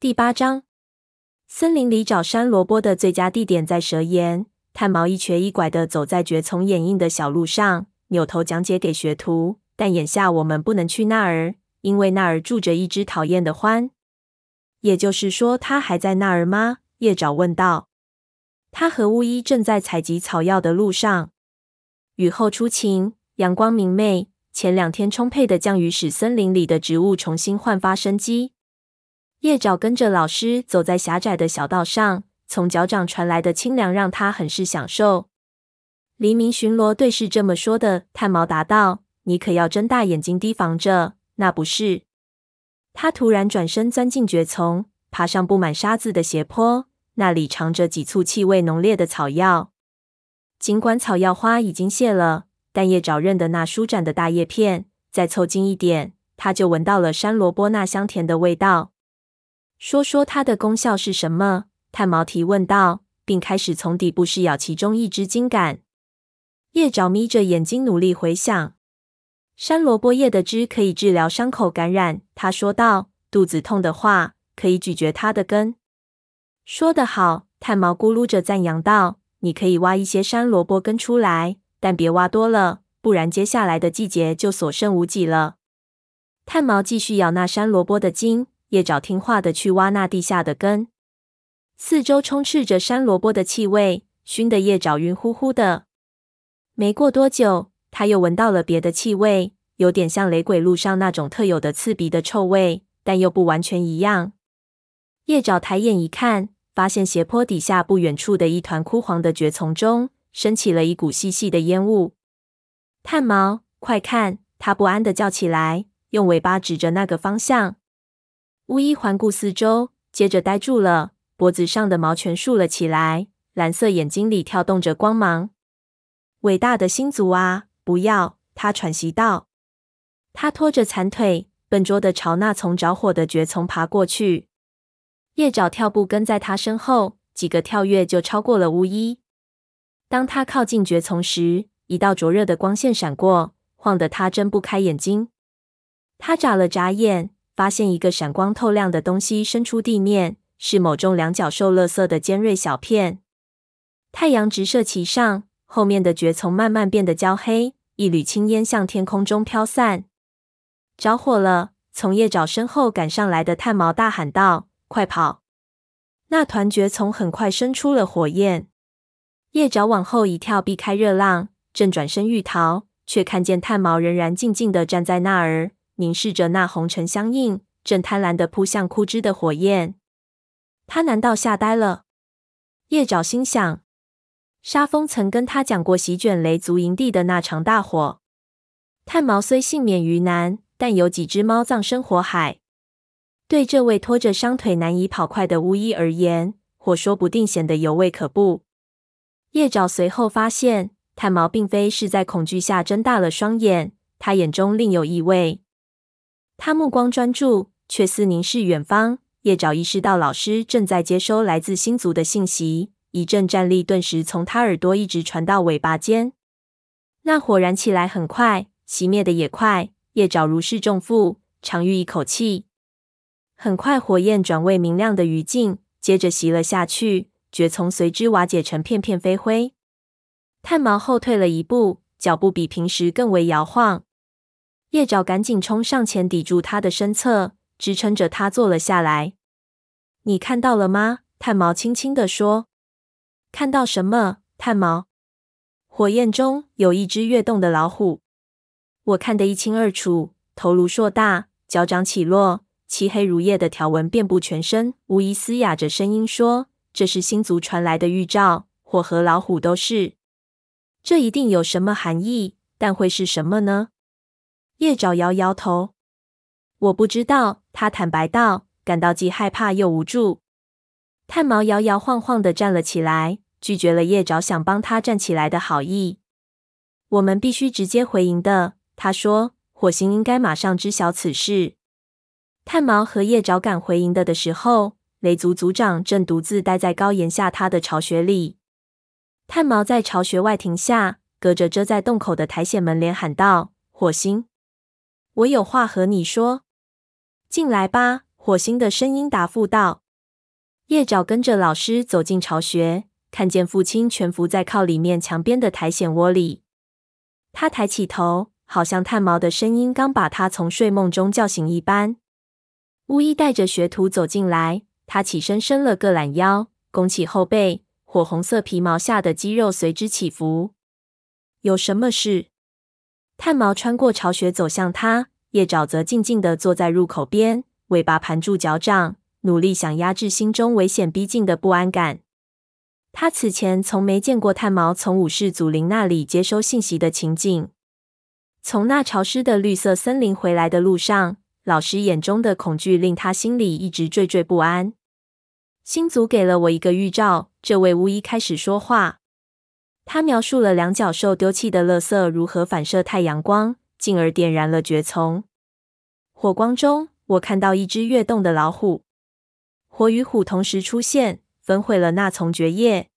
第八章，森林里找山萝卜的最佳地点在蛇岩。炭毛一瘸一拐地走在蕨丛掩映的小路上，扭头讲解给学徒。但眼下我们不能去那儿，因为那儿住着一只讨厌的獾。也就是说，他还在那儿吗？叶爪问道。他和巫医正在采集草药的路上。雨后初晴，阳光明媚。前两天充沛的降雨使森林里的植物重新焕发生机。叶爪跟着老师走在狭窄的小道上，从脚掌传来的清凉让他很是享受。黎明巡逻队是这么说的，探毛答道：“你可要睁大眼睛提防着，那不是。”他突然转身钻进蕨丛，爬上布满沙子的斜坡，那里藏着几簇气味浓烈的草药。尽管草药花已经谢了。但叶爪认得那舒展的大叶片，再凑近一点，他就闻到了山萝卜那香甜的味道。说说它的功效是什么？炭毛提问道，并开始从底部试咬其中一支茎杆。叶爪眯着眼睛努力回想。山萝卜叶的汁可以治疗伤口感染，他说道。肚子痛的话，可以咀嚼它的根。说得好，炭毛咕噜着赞扬道。你可以挖一些山萝卜根出来。但别挖多了，不然接下来的季节就所剩无几了。炭毛继续咬那山萝卜的茎，叶爪听话的去挖那地下的根。四周充斥着山萝卜的气味，熏得叶爪晕乎乎的。没过多久，他又闻到了别的气味，有点像雷鬼路上那种特有的刺鼻的臭味，但又不完全一样。叶爪抬眼一看，发现斜坡底下不远处的一团枯黄的蕨丛中。升起了一股细细的烟雾。炭毛，快看！他不安的叫起来，用尾巴指着那个方向。巫医环顾四周，接着呆住了，脖子上的毛全竖了起来，蓝色眼睛里跳动着光芒。伟大的星族啊！不要！他喘息道。他拖着残腿，笨拙地朝那丛着火的蕨丛爬过去。叶爪跳步跟在他身后，几个跳跃就超过了巫医。当他靠近蕨丛时，一道灼热的光线闪过，晃得他睁不开眼睛。他眨了眨眼，发现一个闪光透亮的东西伸出地面，是某种两角兽垃圾的尖锐小片。太阳直射其上，后面的蕨丛慢慢变得焦黑，一缕青烟向天空中飘散。着火了！从叶爪身后赶上来的炭毛大喊道：“快跑！”那团蕨丛很快生出了火焰。叶爪往后一跳，避开热浪，正转身欲逃，却看见炭毛仍然静静地站在那儿，凝视着那红尘相映、正贪婪地扑向枯枝的火焰。他难道吓呆了？叶爪心想。沙风曾跟他讲过席卷雷族营地的那场大火。炭毛虽幸免于难，但有几只猫葬身火海。对这位拖着伤腿难以跑快的巫医而言，火说不定显得尤为可怖。叶爪随后发现，炭毛并非是在恐惧下睁大了双眼，他眼中另有意味。他目光专注，却似凝视远方。叶爪意识到老师正在接收来自星族的信息，一阵战栗顿时从他耳朵一直传到尾巴尖。那火燃起来很快，熄灭的也快。叶爪如释重负，长吁一口气。很快，火焰转为明亮的余烬，接着熄了下去。蕨丛随之瓦解成片片飞灰，炭毛后退了一步，脚步比平时更为摇晃。叶爪赶紧冲上前抵住他的身侧，支撑着他坐了下来。“你看到了吗？”炭毛轻轻地说。“看到什么？”炭毛。“火焰中有一只跃动的老虎，我看得一清二楚，头颅硕大，脚掌起落，漆黑如夜的条纹遍布全身。”无疑嘶哑着声音说。这是星族传来的预兆，火和老虎都是。这一定有什么含义，但会是什么呢？叶爪摇摇头，我不知道。他坦白道，感到既害怕又无助。炭毛摇摇晃晃地站了起来，拒绝了叶爪想帮他站起来的好意。我们必须直接回营的，他说。火星应该马上知晓此事。炭毛和叶爪赶回营的的时候。雷族族长正独自待在高岩下他的巢穴里。炭毛在巢穴外停下，隔着遮在洞口的苔藓门帘喊道：“火星，我有话和你说，进来吧。”火星的声音答复道。叶爪跟着老师走进巢穴，看见父亲蜷伏在靠里面墙边的苔藓窝里。他抬起头，好像炭毛的声音刚把他从睡梦中叫醒一般。巫医带着学徒走进来，他起身伸了个懒腰，弓起后背，火红色皮毛下的肌肉随之起伏。有什么事？炭毛穿过巢穴走向他，叶爪则静静地坐在入口边，尾巴盘住脚掌，努力想压制心中危险逼近的不安感。他此前从没见过炭毛从武士祖灵那里接收信息的情景。从那潮湿的绿色森林回来的路上，老师眼中的恐惧令他心里一直惴惴不安。星族给了我一个预兆，这位巫医开始说话。他描述了两角兽丢弃的垃圾如何反射太阳光，进而点燃了蕨丛。火光中，我看到一只跃动的老虎。火与虎同时出现，焚毁了那丛蕨叶。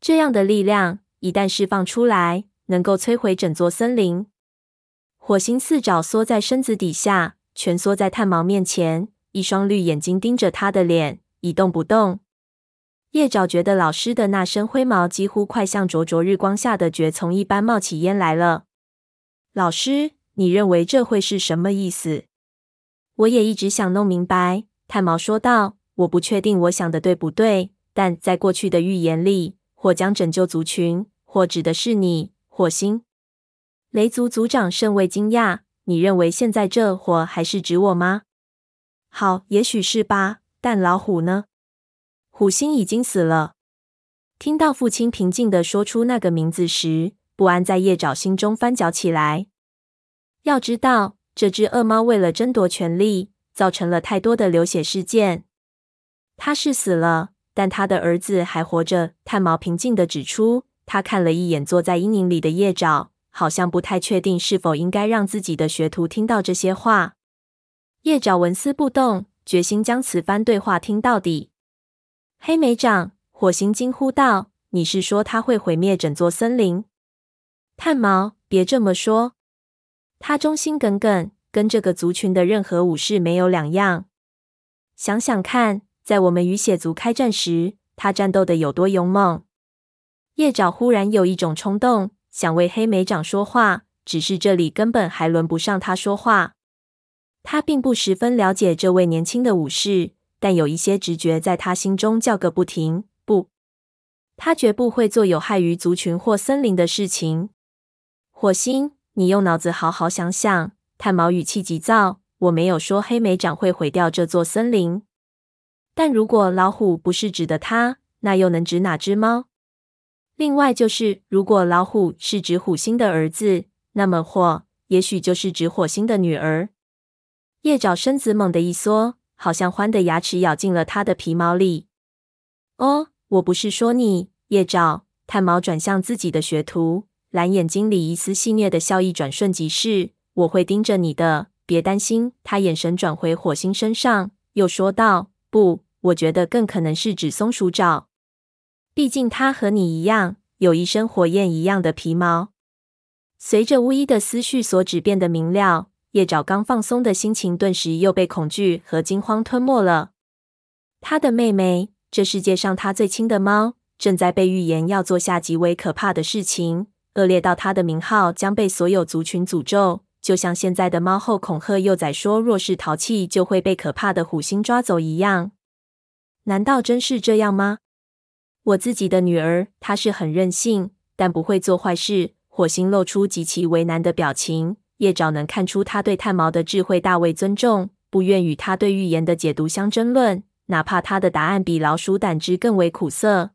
这样的力量一旦释放出来，能够摧毁整座森林。火星四爪缩在身子底下，蜷缩在炭毛面前，一双绿眼睛盯着他的脸，一动不动。叶爪觉得老师的那身灰毛几乎快像灼灼日光下的蕨丛一般冒起烟来了。老师，你认为这会是什么意思？我也一直想弄明白。炭毛说道：“我不确定我想的对不对，但在过去的预言里，火将拯救族群，火指的是你，火星。”雷族族长甚为惊讶：“你认为现在这火还是指我吗？”好，也许是吧。但老虎呢？虎星已经死了。听到父亲平静地说出那个名字时，不安在叶爪心中翻搅起来。要知道，这只恶猫为了争夺权力，造成了太多的流血事件。他是死了，但他的儿子还活着。炭毛平静地指出。他看了一眼坐在阴影里的叶爪，好像不太确定是否应该让自己的学徒听到这些话。叶爪纹丝不动，决心将此番对话听到底。黑莓长，火星惊呼道：“你是说他会毁灭整座森林？”炭毛，别这么说。他忠心耿耿，跟这个族群的任何武士没有两样。想想看，在我们与血族开战时，他战斗的有多勇猛。叶爪忽然有一种冲动，想为黑莓长说话，只是这里根本还轮不上他说话。他并不十分了解这位年轻的武士。但有一些直觉在他心中叫个不停。不，他绝不会做有害于族群或森林的事情。火星，你用脑子好好想想。炭毛语气急躁。我没有说黑莓长会毁掉这座森林。但如果老虎不是指的他，那又能指哪只猫？另外就是，如果老虎是指虎星的儿子，那么火也许就是指火星的女儿。叶爪身子猛地一缩。好像獾的牙齿咬进了他的皮毛里。哦，我不是说你，叶爪。炭毛转向自己的学徒，蓝眼睛里一丝戏谑的笑意转瞬即逝。我会盯着你的，别担心。他眼神转回火星身上，又说道：“不，我觉得更可能是指松鼠爪。毕竟他和你一样，有一身火焰一样的皮毛。”随着巫医的思绪所指变得明了。叶爪刚放松的心情顿时又被恐惧和惊慌吞没了。他的妹妹，这世界上他最亲的猫，正在被预言要做下极为可怕的事情，恶劣到他的名号将被所有族群诅咒，就像现在的猫后恐吓幼崽说，若是淘气就会被可怕的虎星抓走一样。难道真是这样吗？我自己的女儿，她是很任性，但不会做坏事。火星露出极其为难的表情。叶爪能看出他对炭毛的智慧大为尊重，不愿与他对预言的解读相争论，哪怕他的答案比老鼠胆汁更为苦涩。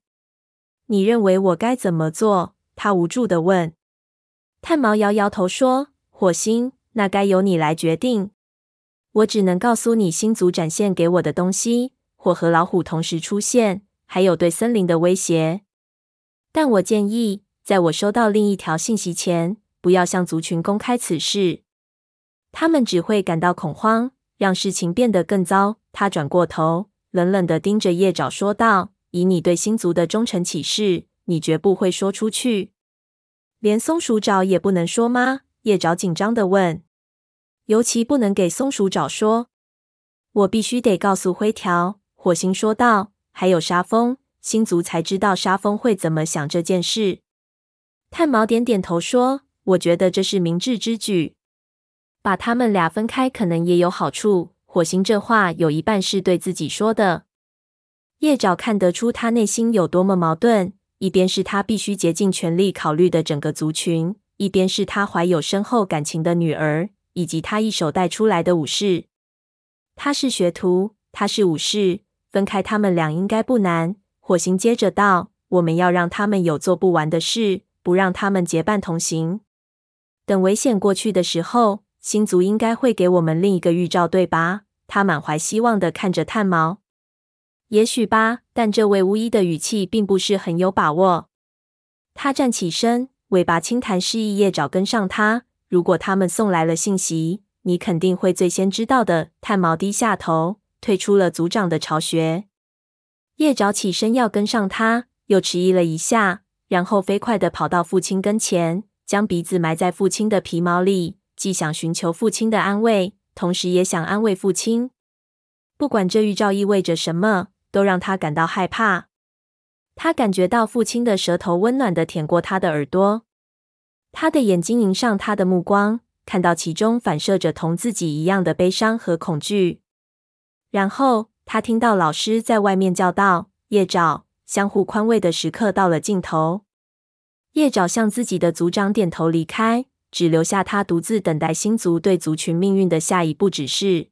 你认为我该怎么做？他无助地问。炭毛摇摇头说：“火星，那该由你来决定。我只能告诉你星族展现给我的东西：火和老虎同时出现，还有对森林的威胁。但我建议，在我收到另一条信息前。”不要向族群公开此事，他们只会感到恐慌，让事情变得更糟。他转过头，冷冷地盯着叶爪说道：“以你对星族的忠诚起誓，你绝不会说出去，连松鼠爪也不能说吗？”叶爪紧张地问：“尤其不能给松鼠爪说。我必须得告诉灰条。火星说道：“还有沙风，星族才知道沙风会怎么想这件事。”炭毛点点头说：“我觉得这是明智之举。把他们俩分开可能也有好处。”火星这话有一半是对自己说的。叶爪看得出他内心有多么矛盾：一边是他必须竭尽全力考虑的整个族群，一边是他怀有深厚感情的女儿，以及他一手带出来的武士。他是学徒，他是武士，分开他们俩应该不难。火星接着道：“我们要让他们有做不完的事，不让他们结伴同行。等危险过去的时候，星族应该会给我们另一个预兆，对吧？”他满怀希望的看着炭毛。“也许吧，但这位巫医的语气并不是很有把握。”他站起身，尾巴轻弹，示意叶爪跟上他。如果他们送来了信息。你肯定会最先知道的。炭毛低下头，退出了族长的巢穴。叶爪起身要跟上他，又迟疑了一下，然后飞快地跑到父亲跟前，将鼻子埋在父亲的皮毛里，既想寻求父亲的安慰，同时也想安慰父亲。不管这预兆意味着什么，都让他感到害怕。他感觉到父亲的舌头温暖地舔过他的耳朵，他的眼睛迎上他的目光。看到其中反射着同自己一样的悲伤和恐惧，然后他听到老师在外面叫道：“叶爪，相互宽慰的时刻到了尽头。”叶爪向自己的族长点头离开，只留下他独自等待星族对族群命运的下一步指示。